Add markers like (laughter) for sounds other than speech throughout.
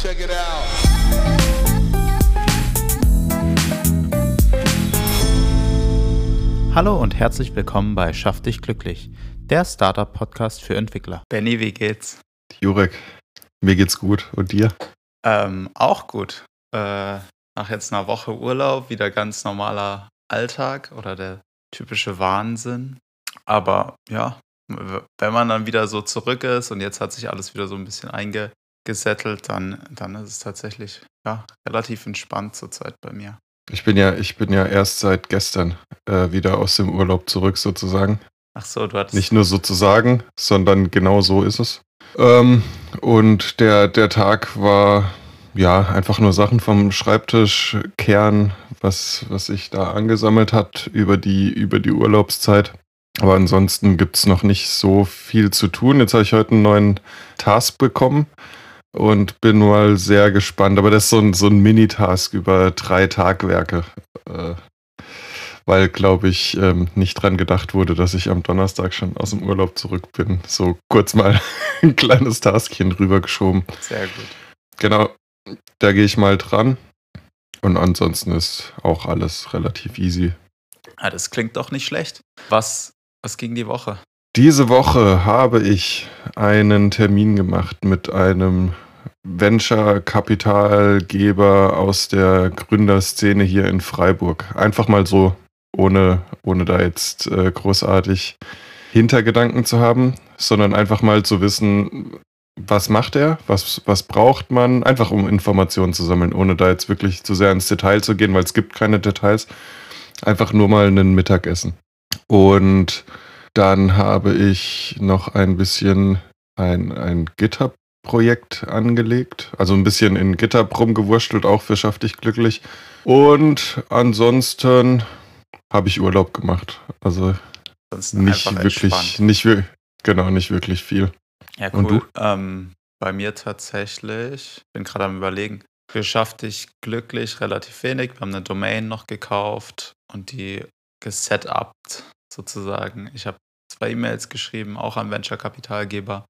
Check it out. Hallo und herzlich willkommen bei Schaff dich glücklich, der Startup-Podcast für Entwickler. Benny, wie geht's? Jurek, mir geht's gut. Und dir? Ähm, auch gut. Äh, nach jetzt einer Woche Urlaub wieder ganz normaler Alltag oder der typische Wahnsinn. Aber ja, wenn man dann wieder so zurück ist und jetzt hat sich alles wieder so ein bisschen eingesettelt, dann, dann ist es tatsächlich ja, relativ entspannt zurzeit bei mir. Ich bin ja, ich bin ja erst seit gestern äh, wieder aus dem Urlaub zurück sozusagen. Ach so, du hattest. Nicht nur sozusagen, sondern genau so ist es. Ähm, und der, der Tag war ja einfach nur Sachen vom Schreibtisch kehren, was, was sich da angesammelt hat über die, über die Urlaubszeit. Aber ansonsten gibt es noch nicht so viel zu tun. Jetzt habe ich heute einen neuen Task bekommen und bin mal sehr gespannt. Aber das ist so ein, so ein Mini-Task über drei Tagwerke. Äh, weil, glaube ich, ähm, nicht dran gedacht wurde, dass ich am Donnerstag schon aus dem Urlaub zurück bin. So kurz mal (laughs) ein kleines Taskchen rübergeschoben. Sehr gut. Genau, da gehe ich mal dran. Und ansonsten ist auch alles relativ easy. Ja, das klingt doch nicht schlecht. Was was ging die Woche? Diese Woche habe ich einen Termin gemacht mit einem Venture-Kapitalgeber aus der Gründerszene hier in Freiburg. Einfach mal so, ohne, ohne da jetzt äh, großartig Hintergedanken zu haben, sondern einfach mal zu wissen, was macht er, was, was braucht man, einfach um Informationen zu sammeln, ohne da jetzt wirklich zu sehr ins Detail zu gehen, weil es gibt keine Details. Einfach nur mal ein Mittagessen. Und dann habe ich noch ein bisschen ein, ein GitHub-Projekt angelegt. Also ein bisschen in GitHub rumgewurschtelt, auch für Schaff dich glücklich. Und ansonsten habe ich Urlaub gemacht. Also nicht wirklich, nicht, genau, nicht wirklich viel. Ja, cool. Und du? Ähm, bei mir tatsächlich, bin gerade am überlegen, für Schaff dich glücklich relativ wenig. Wir haben eine Domain noch gekauft und die gesetupt sozusagen. Ich habe zwei E-Mails geschrieben, auch an Venture-Kapitalgeber.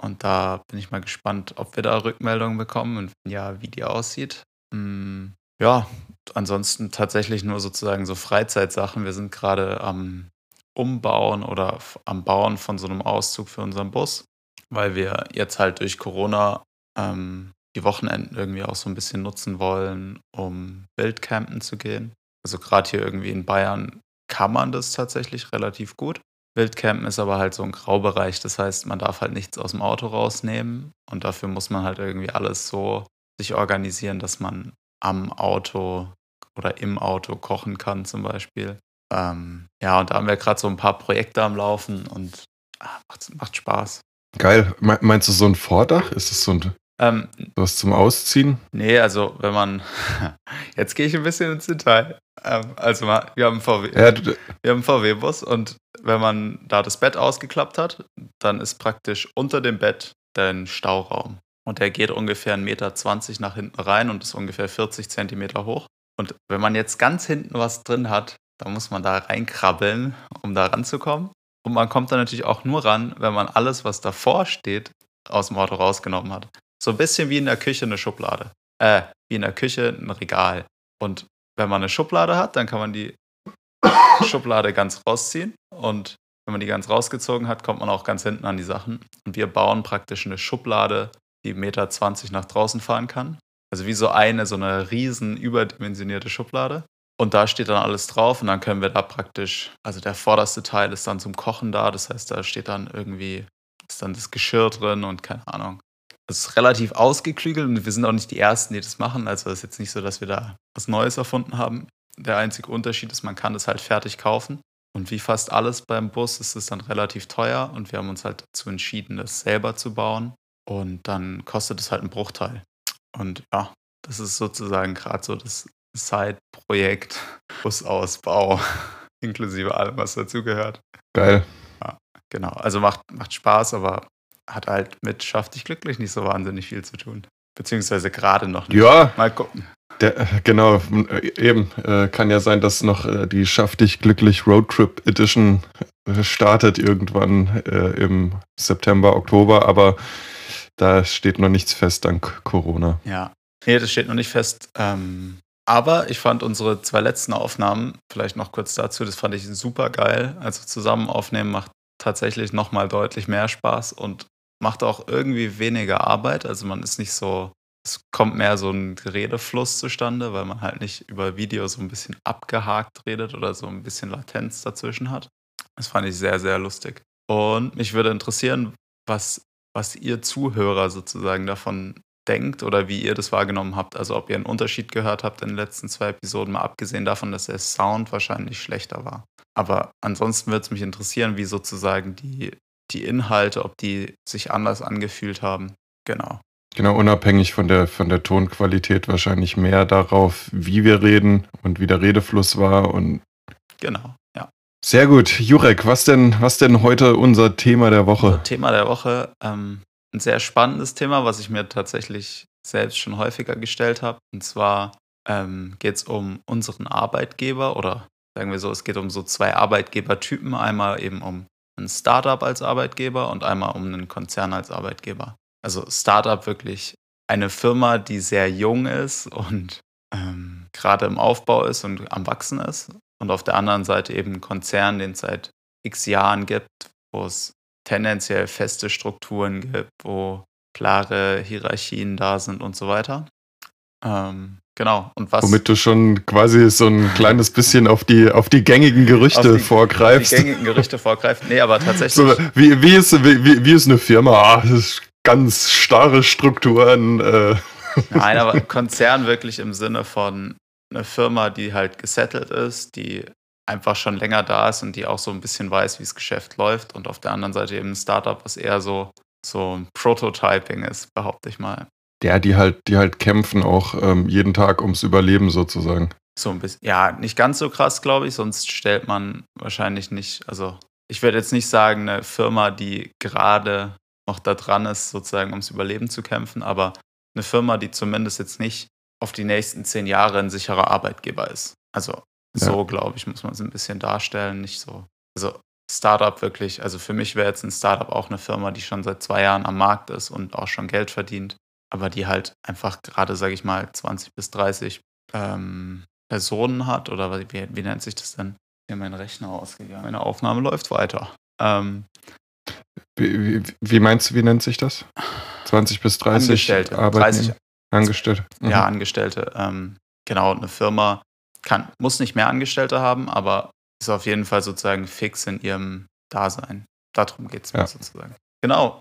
Und da bin ich mal gespannt, ob wir da Rückmeldungen bekommen und ja, wie die aussieht. Hm, ja, ansonsten tatsächlich nur sozusagen so Freizeitsachen. Wir sind gerade am Umbauen oder am Bauen von so einem Auszug für unseren Bus, weil wir jetzt halt durch Corona ähm, die Wochenenden irgendwie auch so ein bisschen nutzen wollen, um Wildcampen zu gehen. Also gerade hier irgendwie in Bayern kann man das tatsächlich relativ gut. Wildcampen ist aber halt so ein Graubereich, das heißt, man darf halt nichts aus dem Auto rausnehmen und dafür muss man halt irgendwie alles so sich organisieren, dass man am Auto oder im Auto kochen kann zum Beispiel. Ähm, ja, und da haben wir gerade so ein paar Projekte am Laufen und ach, macht, macht Spaß. Geil. Meinst du so ein Vordach? Ist es so ein ähm, was zum Ausziehen? Nee, also wenn man. (laughs) Jetzt gehe ich ein bisschen ins Detail. Ähm, also wir haben einen VW, ja, wir haben VW-Bus und wenn man da das Bett ausgeklappt hat, dann ist praktisch unter dem Bett dein Stauraum. Und der geht ungefähr 1,20 Meter nach hinten rein und ist ungefähr 40 Zentimeter hoch. Und wenn man jetzt ganz hinten was drin hat, dann muss man da reinkrabbeln, um da ranzukommen. Und man kommt da natürlich auch nur ran, wenn man alles, was davor steht, aus dem Auto rausgenommen hat. So ein bisschen wie in der Küche eine Schublade. Äh, wie in der Küche ein Regal. Und wenn man eine Schublade hat, dann kann man die (coughs) Schublade ganz rausziehen. Und wenn man die ganz rausgezogen hat, kommt man auch ganz hinten an die Sachen. Und wir bauen praktisch eine Schublade, die 1,20 Meter nach draußen fahren kann. Also wie so eine, so eine riesen überdimensionierte Schublade. Und da steht dann alles drauf und dann können wir da praktisch, also der vorderste Teil ist dann zum Kochen da, das heißt, da steht dann irgendwie, ist dann das Geschirr drin und keine Ahnung, es ist relativ ausgeklügelt und wir sind auch nicht die Ersten, die das machen. Also es ist jetzt nicht so, dass wir da was Neues erfunden haben. Der einzige Unterschied ist, man kann es halt fertig kaufen. Und wie fast alles beim Bus ist es dann relativ teuer und wir haben uns halt dazu entschieden, das selber zu bauen. Und dann kostet es halt einen Bruchteil. Und ja, das ist sozusagen gerade so das Side-Projekt (laughs) Busausbau, (laughs) inklusive allem, was dazugehört. Geil. Ja, genau. Also macht, macht Spaß, aber hat halt mit Schaff dich glücklich nicht so wahnsinnig viel zu tun. Beziehungsweise gerade noch nicht. Ja. Mal gucken. Der, genau, eben. Äh, kann ja sein, dass noch äh, die Schaff dich glücklich Roadtrip Edition äh, startet irgendwann äh, im September, Oktober. Aber da steht noch nichts fest dank Corona. Ja, nee, das steht noch nicht fest. Ähm, aber ich fand unsere zwei letzten Aufnahmen, vielleicht noch kurz dazu, das fand ich super geil. Also zusammen aufnehmen macht tatsächlich nochmal deutlich mehr Spaß und macht auch irgendwie weniger Arbeit. Also man ist nicht so, es kommt mehr so ein Redefluss zustande, weil man halt nicht über Video so ein bisschen abgehakt redet oder so ein bisschen Latenz dazwischen hat. Das fand ich sehr, sehr lustig. Und mich würde interessieren, was, was ihr Zuhörer sozusagen davon denkt oder wie ihr das wahrgenommen habt. Also ob ihr einen Unterschied gehört habt in den letzten zwei Episoden, mal abgesehen davon, dass der Sound wahrscheinlich schlechter war. Aber ansonsten würde es mich interessieren, wie sozusagen die, die Inhalte, ob die sich anders angefühlt haben. Genau. Genau, unabhängig von der, von der Tonqualität wahrscheinlich mehr darauf, wie wir reden und wie der Redefluss war und. Genau, ja. Sehr gut. Jurek, was denn, was denn heute unser Thema der Woche? Unser Thema der Woche, ähm, ein sehr spannendes Thema, was ich mir tatsächlich selbst schon häufiger gestellt habe. Und zwar ähm, geht es um unseren Arbeitgeber oder sagen wir so, es geht um so zwei Arbeitgebertypen. Einmal eben um ein Startup als Arbeitgeber und einmal um einen Konzern als Arbeitgeber. Also Startup wirklich eine Firma, die sehr jung ist und ähm, gerade im Aufbau ist und am Wachsen ist. Und auf der anderen Seite eben ein Konzern, den es seit x Jahren gibt, wo es tendenziell feste Strukturen gibt, wo klare Hierarchien da sind und so weiter. Ähm, genau. Und was, Womit du schon quasi so ein kleines bisschen auf die, auf die gängigen Gerüchte die, vorgreifst. Auf die gängigen Gerüchte vorgreift. Nee, aber tatsächlich. So, wie, wie, ist, wie, wie ist eine Firma? Ah, ganz starre Strukturen. Äh. Nein, aber (laughs) Konzern wirklich im Sinne von eine Firma, die halt gesettelt ist, die einfach schon länger da ist und die auch so ein bisschen weiß, wie das Geschäft läuft. Und auf der anderen Seite eben ein Startup, was eher so, so ein Prototyping ist, behaupte ich mal. Ja, die halt, die halt kämpfen auch ähm, jeden Tag ums Überleben sozusagen. So ein bisschen, ja, nicht ganz so krass, glaube ich, sonst stellt man wahrscheinlich nicht, also ich würde jetzt nicht sagen, eine Firma, die gerade noch da dran ist, sozusagen ums Überleben zu kämpfen, aber eine Firma, die zumindest jetzt nicht auf die nächsten zehn Jahre ein sicherer Arbeitgeber ist. Also so, ja. glaube ich, muss man es ein bisschen darstellen, nicht so. Also Startup wirklich, also für mich wäre jetzt ein Startup auch eine Firma, die schon seit zwei Jahren am Markt ist und auch schon Geld verdient, aber die halt einfach gerade, sage ich mal, 20 bis 30 ähm, Personen hat oder wie, wie nennt sich das denn? Hier mein Rechner ausgegangen. Meine Aufnahme läuft weiter. Ähm, wie, wie, wie, meinst du, wie nennt sich das? 20 bis 30 Angestellte. 30, Angestellte. Mhm. Ja, Angestellte. Ähm, genau, eine Firma, kann, muss nicht mehr Angestellte haben, aber ist auf jeden Fall sozusagen fix in ihrem Dasein. Darum geht es mir ja. sozusagen. Genau.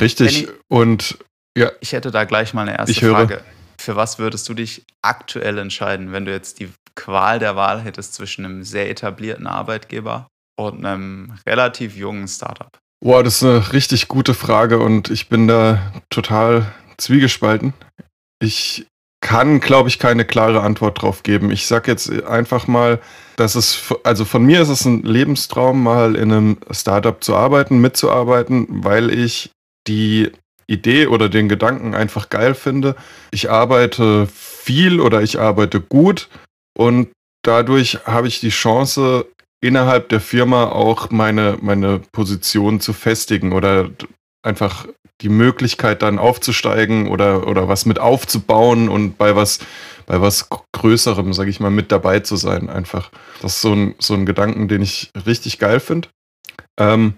Richtig. Benny, Und ja. Ich hätte da gleich mal eine erste ich Frage. Höre. Für was würdest du dich aktuell entscheiden, wenn du jetzt die Qual der Wahl hättest zwischen einem sehr etablierten Arbeitgeber und einem relativ jungen Startup? Boah, das ist eine richtig gute Frage und ich bin da total zwiegespalten. Ich kann, glaube ich, keine klare Antwort drauf geben. Ich sage jetzt einfach mal, dass es, also von mir ist es ein Lebenstraum, mal in einem Startup zu arbeiten, mitzuarbeiten, weil ich die Idee oder den Gedanken einfach geil finde. Ich arbeite viel oder ich arbeite gut und dadurch habe ich die Chance, innerhalb der Firma auch meine, meine Position zu festigen oder einfach die Möglichkeit dann aufzusteigen oder, oder was mit aufzubauen und bei was, bei was Größerem, sage ich mal, mit dabei zu sein. Einfach. Das ist so ein, so ein Gedanken, den ich richtig geil finde. Ähm,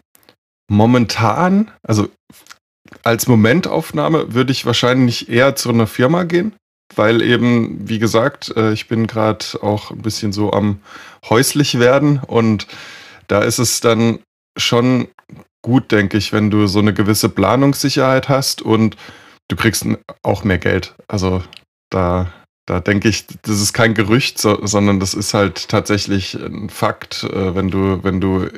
momentan, also als Momentaufnahme würde ich wahrscheinlich eher zu einer Firma gehen, weil eben, wie gesagt, äh, ich bin gerade auch ein bisschen so am häuslich werden und da ist es dann schon gut, denke ich, wenn du so eine gewisse Planungssicherheit hast und du kriegst auch mehr Geld. Also da, da denke ich, das ist kein Gerücht, so, sondern das ist halt tatsächlich ein Fakt, äh, wenn du, wenn du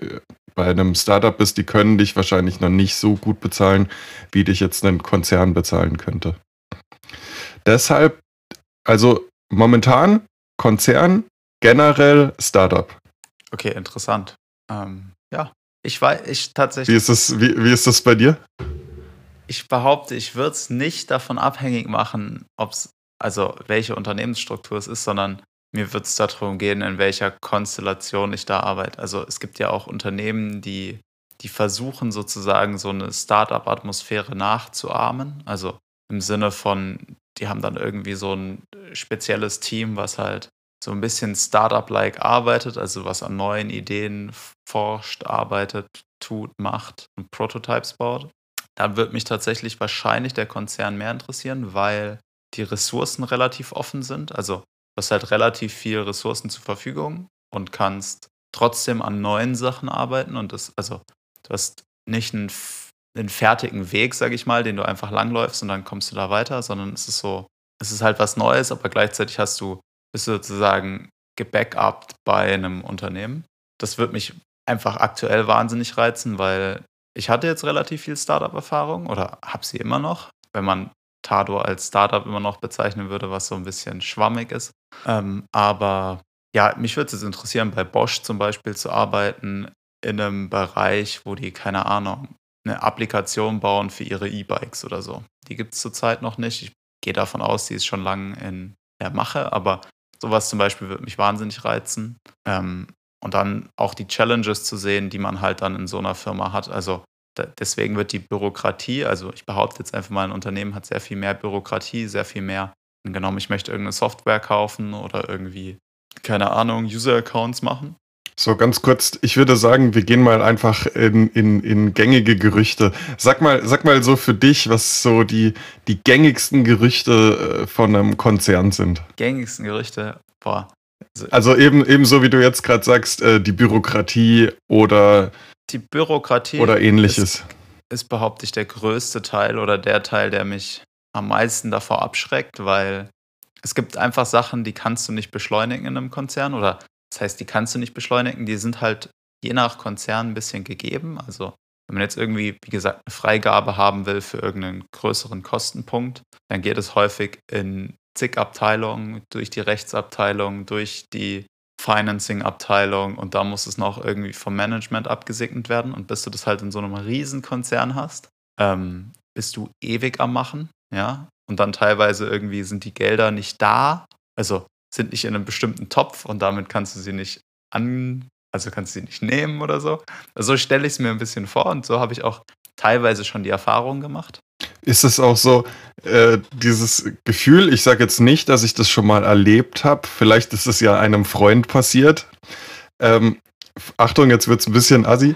bei einem Startup bist, die können dich wahrscheinlich noch nicht so gut bezahlen, wie dich jetzt ein Konzern bezahlen könnte. Deshalb, also momentan Konzern, generell Startup. Okay, interessant. Ähm, ja, ich weiß, ich tatsächlich. Wie ist das, wie, wie ist das bei dir? Ich behaupte, ich würde es nicht davon abhängig machen, ob es, also welche Unternehmensstruktur es ist, sondern mir wird es darum gehen, in welcher Konstellation ich da arbeite. Also es gibt ja auch Unternehmen, die, die versuchen sozusagen so eine Startup-Atmosphäre nachzuahmen. Also im Sinne von, die haben dann irgendwie so ein spezielles Team, was halt so ein bisschen Startup-like arbeitet, also was an neuen Ideen forscht, arbeitet, tut, macht und Prototypes baut. Da wird mich tatsächlich wahrscheinlich der Konzern mehr interessieren, weil die Ressourcen relativ offen sind. Also hast halt relativ viel Ressourcen zur Verfügung und kannst trotzdem an neuen Sachen arbeiten und das, also du hast nicht einen, einen fertigen Weg, sag ich mal, den du einfach langläufst und dann kommst du da weiter, sondern es ist so, es ist halt was Neues, aber gleichzeitig hast du, bist du sozusagen gebackupt bei einem Unternehmen. Das wird mich einfach aktuell wahnsinnig reizen, weil ich hatte jetzt relativ viel Startup-Erfahrung oder habe sie immer noch, wenn man Tado als Startup immer noch bezeichnen würde, was so ein bisschen schwammig ist. Ähm, aber ja, mich würde es interessieren, bei Bosch zum Beispiel zu arbeiten, in einem Bereich, wo die, keine Ahnung, eine Applikation bauen für ihre E-Bikes oder so. Die gibt es zurzeit noch nicht. Ich gehe davon aus, die ist schon lange in der Mache, aber sowas zum Beispiel würde mich wahnsinnig reizen. Ähm, und dann auch die Challenges zu sehen, die man halt dann in so einer Firma hat. Also deswegen wird die Bürokratie, also ich behaupte jetzt einfach mal, ein Unternehmen hat sehr viel mehr Bürokratie, sehr viel mehr. Genommen, ich möchte irgendeine Software kaufen oder irgendwie keine Ahnung, User-Accounts machen? So, ganz kurz, ich würde sagen, wir gehen mal einfach in, in, in gängige Gerüchte. Sag mal, sag mal so für dich, was so die, die gängigsten Gerüchte äh, von einem Konzern sind. Gängigsten Gerüchte? Boah. Also, also eben, eben so wie du jetzt gerade sagst, äh, die Bürokratie oder die Bürokratie oder ähnliches. Ist, ist, behaupte ich, der größte Teil oder der Teil, der mich am meisten davor abschreckt, weil es gibt einfach Sachen, die kannst du nicht beschleunigen in einem Konzern oder das heißt, die kannst du nicht beschleunigen, die sind halt je nach Konzern ein bisschen gegeben. Also wenn man jetzt irgendwie, wie gesagt, eine Freigabe haben will für irgendeinen größeren Kostenpunkt, dann geht es häufig in zig Abteilungen, durch die Rechtsabteilung, durch die Financing-Abteilung und da muss es noch irgendwie vom Management abgesegnet werden. Und bis du das halt in so einem Riesenkonzern hast, ähm, bist du ewig am Machen, ja und dann teilweise irgendwie sind die Gelder nicht da, also sind nicht in einem bestimmten Topf und damit kannst du sie nicht an, also kannst du sie nicht nehmen oder so. Also so stelle ich es mir ein bisschen vor und so habe ich auch teilweise schon die Erfahrung gemacht. Ist es auch so, äh, dieses Gefühl, ich sage jetzt nicht, dass ich das schon mal erlebt habe, vielleicht ist es ja einem Freund passiert. Ähm, Achtung, jetzt wird es ein bisschen assi,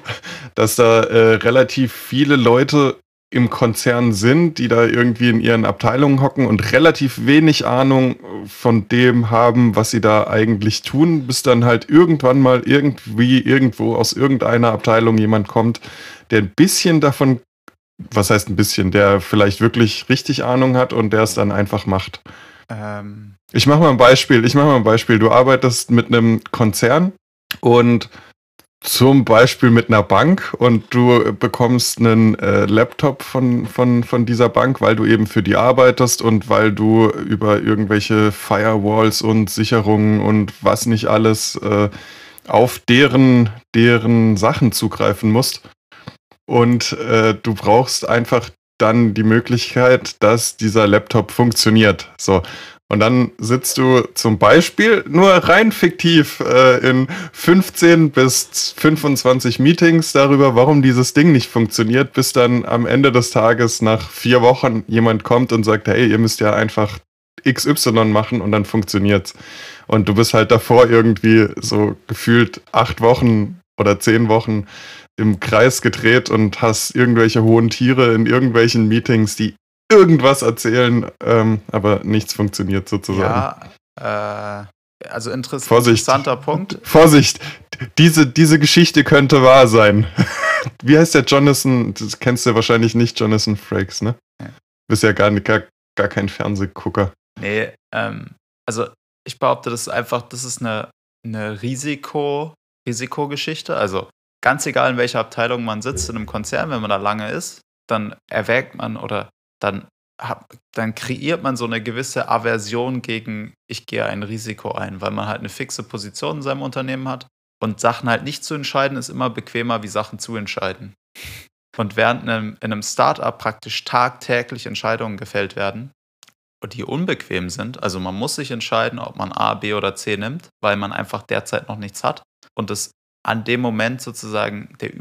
dass da äh, relativ viele Leute im Konzern sind, die da irgendwie in ihren Abteilungen hocken und relativ wenig Ahnung von dem haben, was sie da eigentlich tun, bis dann halt irgendwann mal irgendwie irgendwo aus irgendeiner Abteilung jemand kommt, der ein bisschen davon, was heißt ein bisschen, der vielleicht wirklich richtig Ahnung hat und der es dann einfach macht. Ähm. Ich mache mal ein Beispiel. Ich mache mal ein Beispiel. Du arbeitest mit einem Konzern und zum Beispiel mit einer Bank und du bekommst einen äh, Laptop von, von, von dieser Bank, weil du eben für die arbeitest und weil du über irgendwelche Firewalls und Sicherungen und was nicht alles äh, auf deren, deren Sachen zugreifen musst. Und äh, du brauchst einfach dann die Möglichkeit, dass dieser Laptop funktioniert. So. Und dann sitzt du zum Beispiel nur rein fiktiv äh, in 15 bis 25 Meetings darüber, warum dieses Ding nicht funktioniert, bis dann am Ende des Tages nach vier Wochen jemand kommt und sagt, hey, ihr müsst ja einfach XY machen und dann funktioniert's. Und du bist halt davor irgendwie so gefühlt acht Wochen oder zehn Wochen im Kreis gedreht und hast irgendwelche hohen Tiere in irgendwelchen Meetings, die irgendwas erzählen, ähm, aber nichts funktioniert sozusagen. Ja, äh, also interess Vorsicht. interessanter Punkt. Vorsicht, diese, diese Geschichte könnte wahr sein. (laughs) Wie heißt der Jonathan? Das kennst du wahrscheinlich nicht, Jonathan Frakes, ne? Ja. Bist ja gar, gar, gar kein Fernsehgucker. Nee, ähm, also ich behaupte, das ist einfach, das ist eine, eine Risiko, Risikogeschichte. Also ganz egal, in welcher Abteilung man sitzt in einem Konzern, wenn man da lange ist, dann erwägt man oder dann, dann kreiert man so eine gewisse Aversion gegen, ich gehe ein Risiko ein, weil man halt eine fixe Position in seinem Unternehmen hat. Und Sachen halt nicht zu entscheiden, ist immer bequemer, wie Sachen zu entscheiden. Und während in einem, in einem Startup praktisch tagtäglich Entscheidungen gefällt werden, die unbequem sind, also man muss sich entscheiden, ob man A, B oder C nimmt, weil man einfach derzeit noch nichts hat und es an dem Moment sozusagen der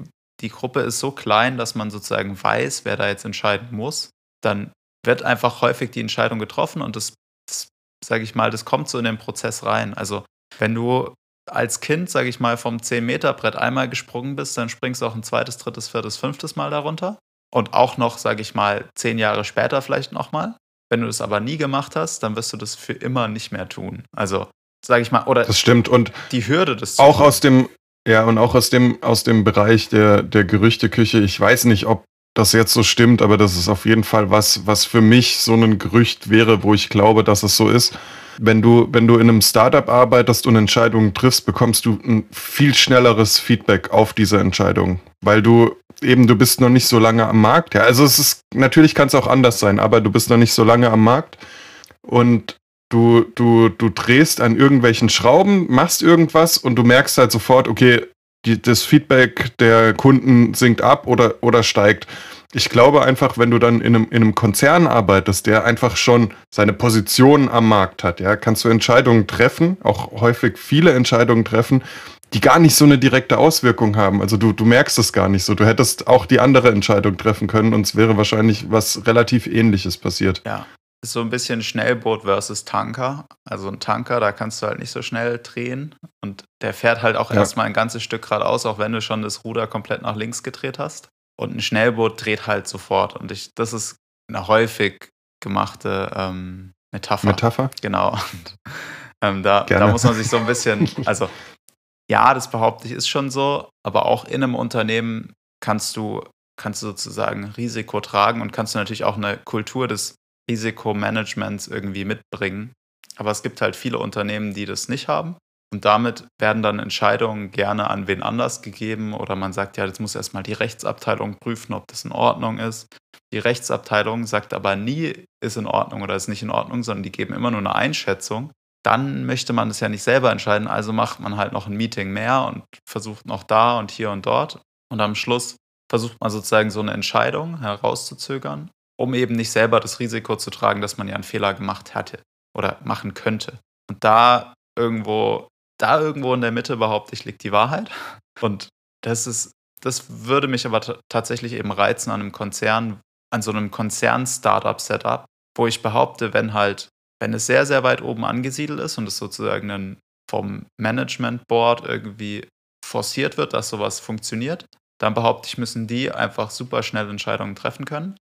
die Gruppe ist so klein, dass man sozusagen weiß, wer da jetzt entscheiden muss, dann wird einfach häufig die Entscheidung getroffen und das, das sage ich mal, das kommt so in den Prozess rein. Also wenn du als Kind, sage ich mal, vom 10-Meter-Brett einmal gesprungen bist, dann springst du auch ein zweites, drittes, viertes, fünftes Mal darunter. Und auch noch, sage ich mal, zehn Jahre später vielleicht nochmal. Wenn du das aber nie gemacht hast, dann wirst du das für immer nicht mehr tun. Also, sage ich mal, oder das stimmt. Und die Hürde des auch aus dem ja und auch aus dem aus dem Bereich der der Gerüchteküche. Ich weiß nicht, ob das jetzt so stimmt, aber das ist auf jeden Fall was, was für mich so ein Gerücht wäre, wo ich glaube, dass es so ist. Wenn du, wenn du in einem Startup arbeitest und Entscheidungen triffst, bekommst du ein viel schnelleres Feedback auf diese Entscheidung, weil du eben, du bist noch nicht so lange am Markt. Ja, also es ist, natürlich kann es auch anders sein, aber du bist noch nicht so lange am Markt und du, du, du drehst an irgendwelchen Schrauben, machst irgendwas und du merkst halt sofort, okay, die, das Feedback der Kunden sinkt ab oder, oder steigt. Ich glaube einfach, wenn du dann in einem, in einem Konzern arbeitest, der einfach schon seine Position am Markt hat, ja, kannst du Entscheidungen treffen, auch häufig viele Entscheidungen treffen, die gar nicht so eine direkte Auswirkung haben. Also du, du merkst es gar nicht so. Du hättest auch die andere Entscheidung treffen können und es wäre wahrscheinlich was relativ ähnliches passiert. Ja, ist so ein bisschen Schnellboot versus Tanker. Also ein Tanker, da kannst du halt nicht so schnell drehen. Und der fährt halt auch ja. erstmal ein ganzes Stück geradeaus, auch wenn du schon das Ruder komplett nach links gedreht hast. Und ein Schnellboot dreht halt sofort. Und ich, das ist eine häufig gemachte ähm, Metapher. Metapher? Genau. Und, ähm, da, da muss man sich so ein bisschen, also ja, das behaupte ich, ist schon so, aber auch in einem Unternehmen kannst du, kannst du sozusagen Risiko tragen und kannst du natürlich auch eine Kultur des Risikomanagements irgendwie mitbringen. Aber es gibt halt viele Unternehmen, die das nicht haben. Und damit werden dann Entscheidungen gerne an wen anders gegeben oder man sagt, ja, jetzt muss erstmal die Rechtsabteilung prüfen, ob das in Ordnung ist. Die Rechtsabteilung sagt aber nie, ist in Ordnung oder ist nicht in Ordnung, sondern die geben immer nur eine Einschätzung. Dann möchte man es ja nicht selber entscheiden, also macht man halt noch ein Meeting mehr und versucht noch da und hier und dort. Und am Schluss versucht man sozusagen so eine Entscheidung herauszuzögern um eben nicht selber das Risiko zu tragen, dass man ja einen Fehler gemacht hätte oder machen könnte. Und da irgendwo, da irgendwo in der Mitte behaupte ich, liegt die Wahrheit. Und das ist, das würde mich aber tatsächlich eben reizen an einem Konzern, an so einem Konzern-Startup-Setup, wo ich behaupte, wenn halt, wenn es sehr, sehr weit oben angesiedelt ist und es sozusagen ein, vom Management Board irgendwie forciert wird, dass sowas funktioniert, dann behaupte ich, müssen die einfach super schnell Entscheidungen treffen können.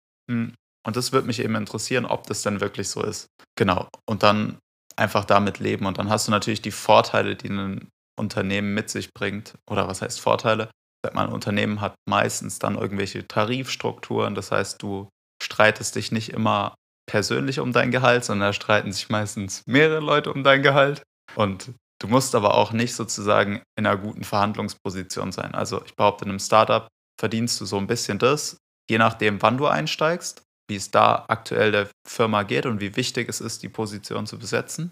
Und das würde mich eben interessieren, ob das denn wirklich so ist. Genau. Und dann einfach damit leben. Und dann hast du natürlich die Vorteile, die ein Unternehmen mit sich bringt. Oder was heißt Vorteile? Sag mal, ein Unternehmen hat meistens dann irgendwelche Tarifstrukturen. Das heißt, du streitest dich nicht immer persönlich um dein Gehalt, sondern da streiten sich meistens mehrere Leute um dein Gehalt. Und du musst aber auch nicht sozusagen in einer guten Verhandlungsposition sein. Also ich behaupte, in einem Startup verdienst du so ein bisschen das, je nachdem, wann du einsteigst wie es da aktuell der Firma geht und wie wichtig es ist, die Position zu besetzen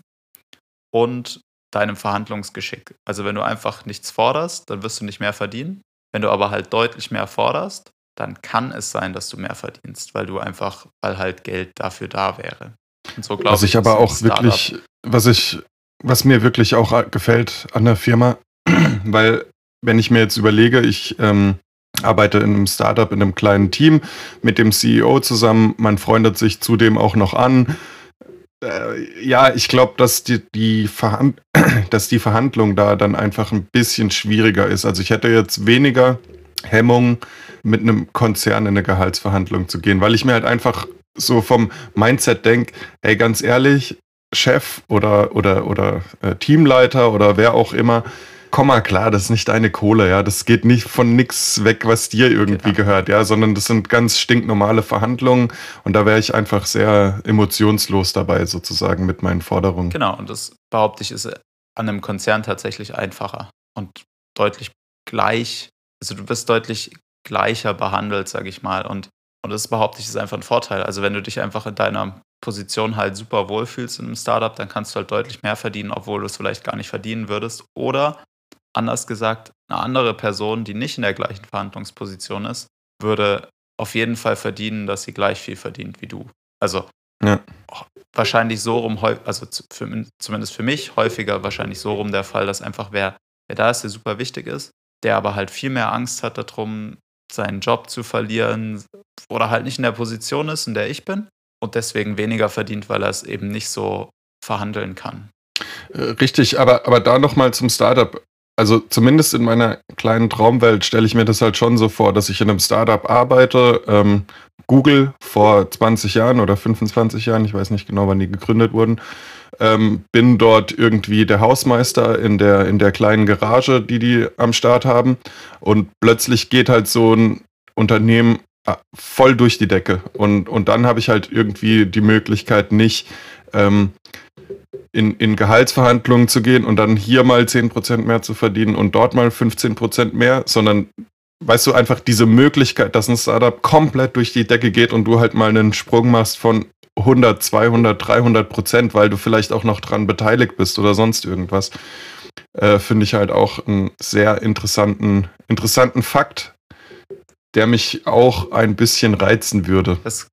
und deinem Verhandlungsgeschick. Also wenn du einfach nichts forderst, dann wirst du nicht mehr verdienen. Wenn du aber halt deutlich mehr forderst, dann kann es sein, dass du mehr verdienst, weil du einfach, weil halt Geld dafür da wäre. Und so was ich, ich aber auch wirklich, was ich, was mir wirklich auch gefällt an der Firma, (clears throat) weil wenn ich mir jetzt überlege, ich ähm, arbeite in einem Startup, in einem kleinen Team mit dem CEO zusammen. Man freundet sich zudem auch noch an. Äh, ja, ich glaube, dass die, die (clears throat) dass die Verhandlung da dann einfach ein bisschen schwieriger ist. Also ich hätte jetzt weniger Hemmung, mit einem Konzern in eine Gehaltsverhandlung zu gehen, weil ich mir halt einfach so vom Mindset denke, ey, ganz ehrlich, Chef oder, oder, oder äh, Teamleiter oder wer auch immer, komm mal klar, das ist nicht deine Kohle, ja. Das geht nicht von nichts weg, was dir irgendwie genau. gehört, ja, sondern das sind ganz stinknormale Verhandlungen und da wäre ich einfach sehr emotionslos dabei, sozusagen, mit meinen Forderungen. Genau, und das behaupte ich, ist an einem Konzern tatsächlich einfacher und deutlich gleich, also du bist deutlich gleicher behandelt, sage ich mal. Und, und das behaupte ich, ist einfach ein Vorteil. Also wenn du dich einfach in deiner Position halt super wohlfühlst in einem Startup, dann kannst du halt deutlich mehr verdienen, obwohl du es vielleicht gar nicht verdienen würdest. Oder anders gesagt, eine andere Person, die nicht in der gleichen Verhandlungsposition ist, würde auf jeden Fall verdienen, dass sie gleich viel verdient wie du. Also ja. wahrscheinlich so rum, also für, zumindest für mich häufiger wahrscheinlich so rum der Fall, dass einfach wer, wer da ist, der super wichtig ist, der aber halt viel mehr Angst hat darum, seinen Job zu verlieren oder halt nicht in der Position ist, in der ich bin und deswegen weniger verdient, weil er es eben nicht so verhandeln kann. Äh, richtig, aber, aber da nochmal zum Startup. Also zumindest in meiner kleinen Traumwelt stelle ich mir das halt schon so vor, dass ich in einem Startup arbeite. Ähm, Google vor 20 Jahren oder 25 Jahren, ich weiß nicht genau, wann die gegründet wurden, ähm, bin dort irgendwie der Hausmeister in der, in der kleinen Garage, die die am Start haben. Und plötzlich geht halt so ein Unternehmen äh, voll durch die Decke. Und, und dann habe ich halt irgendwie die Möglichkeit nicht ähm, in, in Gehaltsverhandlungen zu gehen und dann hier mal 10% mehr zu verdienen und dort mal 15% mehr, sondern weißt du, einfach diese Möglichkeit, dass ein Startup komplett durch die Decke geht und du halt mal einen Sprung machst von 100, 200, 300 Prozent, weil du vielleicht auch noch dran beteiligt bist oder sonst irgendwas, äh, finde ich halt auch einen sehr interessanten, interessanten Fakt, der mich auch ein bisschen reizen würde. Das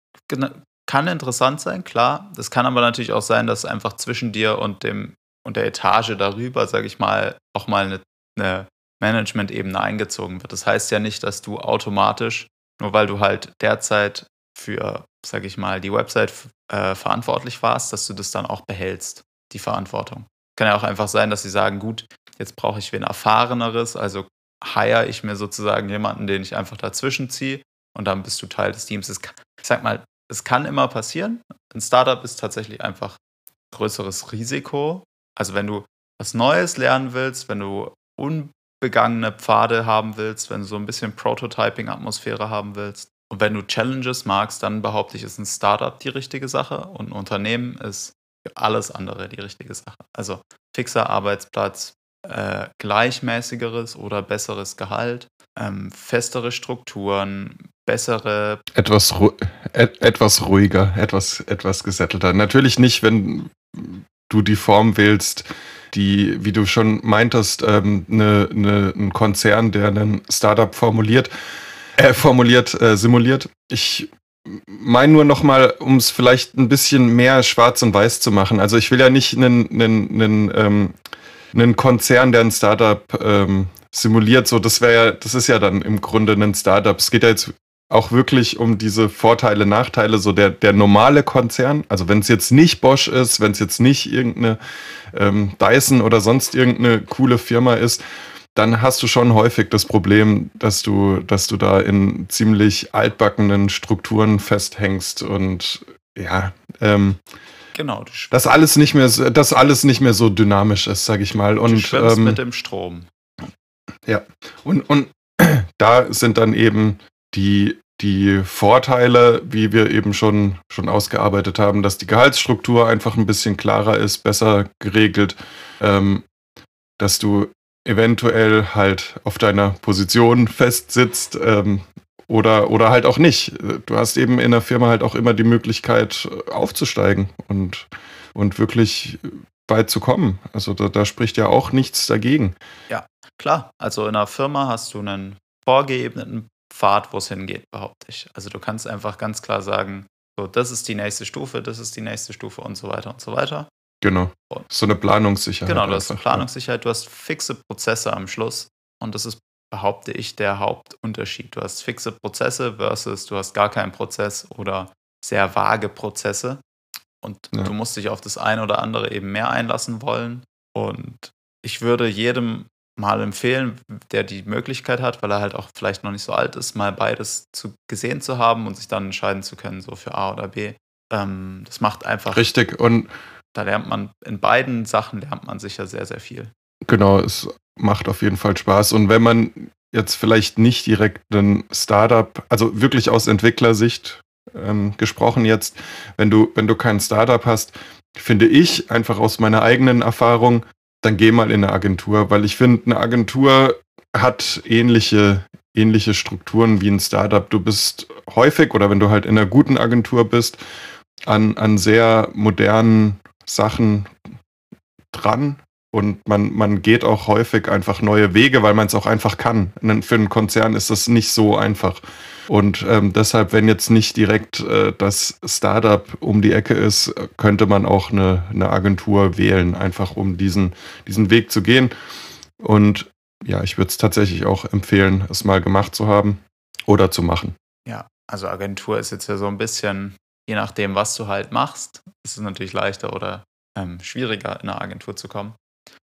kann interessant sein, klar. Das kann aber natürlich auch sein, dass einfach zwischen dir und dem und der Etage darüber, sage ich mal, auch mal eine, eine Management-Ebene eingezogen wird. Das heißt ja nicht, dass du automatisch, nur weil du halt derzeit für, sage ich mal, die Website äh, verantwortlich warst, dass du das dann auch behältst, die Verantwortung. Kann ja auch einfach sein, dass sie sagen, gut, jetzt brauche ich wen Erfahreneres, also hire ich mir sozusagen jemanden, den ich einfach dazwischen ziehe und dann bist du Teil des Teams. Kann, ich sag mal, es kann immer passieren. Ein Startup ist tatsächlich einfach größeres Risiko. Also wenn du was Neues lernen willst, wenn du unbegangene Pfade haben willst, wenn du so ein bisschen Prototyping-Atmosphäre haben willst, und wenn du Challenges magst, dann behaupte ich, ist ein Startup die richtige Sache und ein Unternehmen ist für alles andere die richtige Sache. Also fixer Arbeitsplatz, äh, gleichmäßigeres oder besseres Gehalt, ähm, festere Strukturen, bessere. Etwas, ru et etwas ruhiger, etwas, etwas gesettelter. Natürlich nicht, wenn du die Form wählst, die, wie du schon meintest, ähm, ne, ne, ein Konzern, der ein Startup formuliert äh, formuliert, äh, simuliert. Ich meine nur nochmal, um es vielleicht ein bisschen mehr schwarz und weiß zu machen. Also ich will ja nicht einen, ähm, Konzern, der ein Startup ähm, simuliert, so das wäre ja, das ist ja dann im Grunde ein Startup. Es geht ja jetzt auch wirklich um diese Vorteile, Nachteile, so der, der normale Konzern. Also wenn es jetzt nicht Bosch ist, wenn es jetzt nicht irgendeine ähm, Dyson oder sonst irgendeine coole Firma ist, dann hast du schon häufig das Problem, dass du, dass du da in ziemlich altbackenen Strukturen festhängst und ja, ähm, genau, dass alles nicht mehr, dass alles nicht mehr so dynamisch ist, sag ich mal. Und, du schwimmst ähm, mit dem Strom. Ja, und, und (clears throat) da sind dann eben die, die Vorteile, wie wir eben schon, schon ausgearbeitet haben, dass die Gehaltsstruktur einfach ein bisschen klarer ist, besser geregelt, ähm, dass du eventuell halt auf deiner Position festsitzt ähm, oder, oder halt auch nicht. Du hast eben in der Firma halt auch immer die Möglichkeit aufzusteigen und, und wirklich weit zu kommen. Also da, da spricht ja auch nichts dagegen. Ja, klar. Also in einer Firma hast du einen vorgeebneten Pfad, wo es hingeht, behaupte ich. Also du kannst einfach ganz klar sagen, so, das ist die nächste Stufe, das ist die nächste Stufe und so weiter und so weiter. Genau. So eine Planungssicherheit. Genau, du hast eine Planungssicherheit, du hast fixe Prozesse am Schluss und das ist, behaupte ich, der Hauptunterschied. Du hast fixe Prozesse versus du hast gar keinen Prozess oder sehr vage Prozesse und ja. du musst dich auf das eine oder andere eben mehr einlassen wollen und ich würde jedem mal empfehlen, der die Möglichkeit hat, weil er halt auch vielleicht noch nicht so alt ist, mal beides zu, gesehen zu haben und sich dann entscheiden zu können, so für A oder B. Ähm, das macht einfach. Richtig. Und da lernt man, in beiden Sachen lernt man sicher sehr, sehr viel. Genau, es macht auf jeden Fall Spaß. Und wenn man jetzt vielleicht nicht direkt ein Startup, also wirklich aus Entwicklersicht ähm, gesprochen jetzt, wenn du, wenn du kein Startup hast, finde ich einfach aus meiner eigenen Erfahrung, dann geh mal in eine Agentur, weil ich finde, eine Agentur hat ähnliche, ähnliche Strukturen wie ein Startup. Du bist häufig oder wenn du halt in einer guten Agentur bist, an, an sehr modernen Sachen dran und man, man geht auch häufig einfach neue Wege, weil man es auch einfach kann. Für einen Konzern ist das nicht so einfach. Und ähm, deshalb, wenn jetzt nicht direkt äh, das Startup um die Ecke ist, könnte man auch eine, eine Agentur wählen, einfach um diesen, diesen Weg zu gehen. Und ja, ich würde es tatsächlich auch empfehlen, es mal gemacht zu haben. oder zu machen. Ja, also Agentur ist jetzt ja so ein bisschen, je nachdem, was du halt machst, ist es natürlich leichter oder ähm, schwieriger, in eine Agentur zu kommen.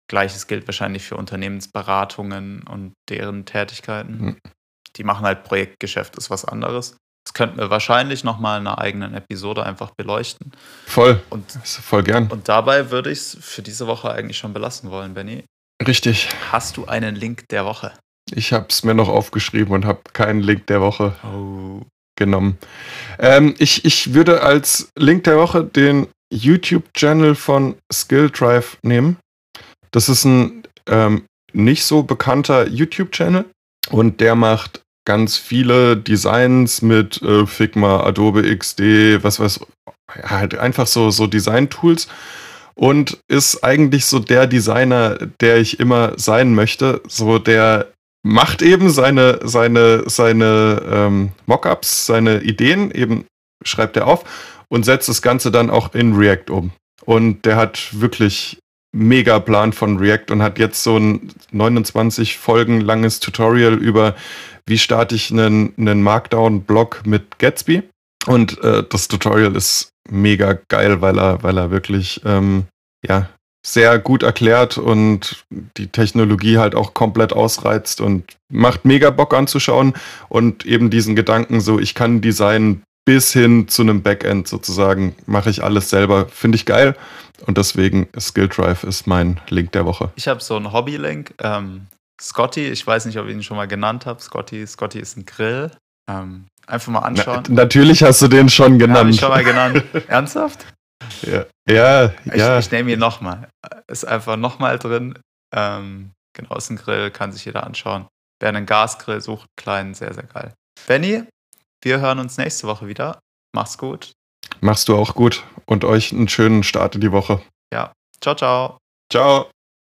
Gleiches gilt wahrscheinlich für Unternehmensberatungen und deren Tätigkeiten. Mhm. Die machen halt Projektgeschäft, ist was anderes. Das könnten wir wahrscheinlich nochmal in einer eigenen Episode einfach beleuchten. Voll. Und, voll gern. Und dabei würde ich es für diese Woche eigentlich schon belassen wollen, Benny. Richtig. Hast du einen Link der Woche? Ich habe es mir noch aufgeschrieben und habe keinen Link der Woche oh. genommen. Ähm, ich, ich würde als Link der Woche den YouTube-Channel von Skill Drive nehmen. Das ist ein ähm, nicht so bekannter YouTube-Channel und der macht ganz viele Designs mit äh, Figma, Adobe XD, was weiß, halt einfach so, so Design-Tools und ist eigentlich so der Designer, der ich immer sein möchte. So der macht eben seine, seine, seine ähm, Mockups, seine Ideen, eben schreibt er auf und setzt das Ganze dann auch in React um. Und der hat wirklich mega Plan von React und hat jetzt so ein 29 Folgen langes Tutorial über, wie starte ich einen, einen Markdown-Blog mit Gatsby. Und äh, das Tutorial ist mega geil, weil er, weil er wirklich ähm, ja, sehr gut erklärt und die Technologie halt auch komplett ausreizt und macht mega Bock anzuschauen und eben diesen Gedanken so, ich kann Design bis hin zu einem Backend sozusagen, mache ich alles selber, finde ich geil und deswegen Skill Drive ist mein Link der Woche. Ich habe so einen Hobby-Link, ähm, Scotty, ich weiß nicht, ob ich ihn schon mal genannt habe, Scotty, Scotty ist ein Grill, ähm, einfach mal anschauen. Na, natürlich hast du den schon genannt. Ja, hab ich schon mal genannt. (laughs) Ernsthaft? Ja, ja. Ich, ja. ich nehme ihn nochmal. Ist einfach nochmal drin. Ähm, genau, ist ein Grill, kann sich jeder anschauen. Wer einen Gasgrill sucht, klein, sehr, sehr geil. Benny, wir hören uns nächste Woche wieder. Mach's gut. Machst du auch gut und euch einen schönen Start in die Woche. Ja. Ciao, ciao. Ciao.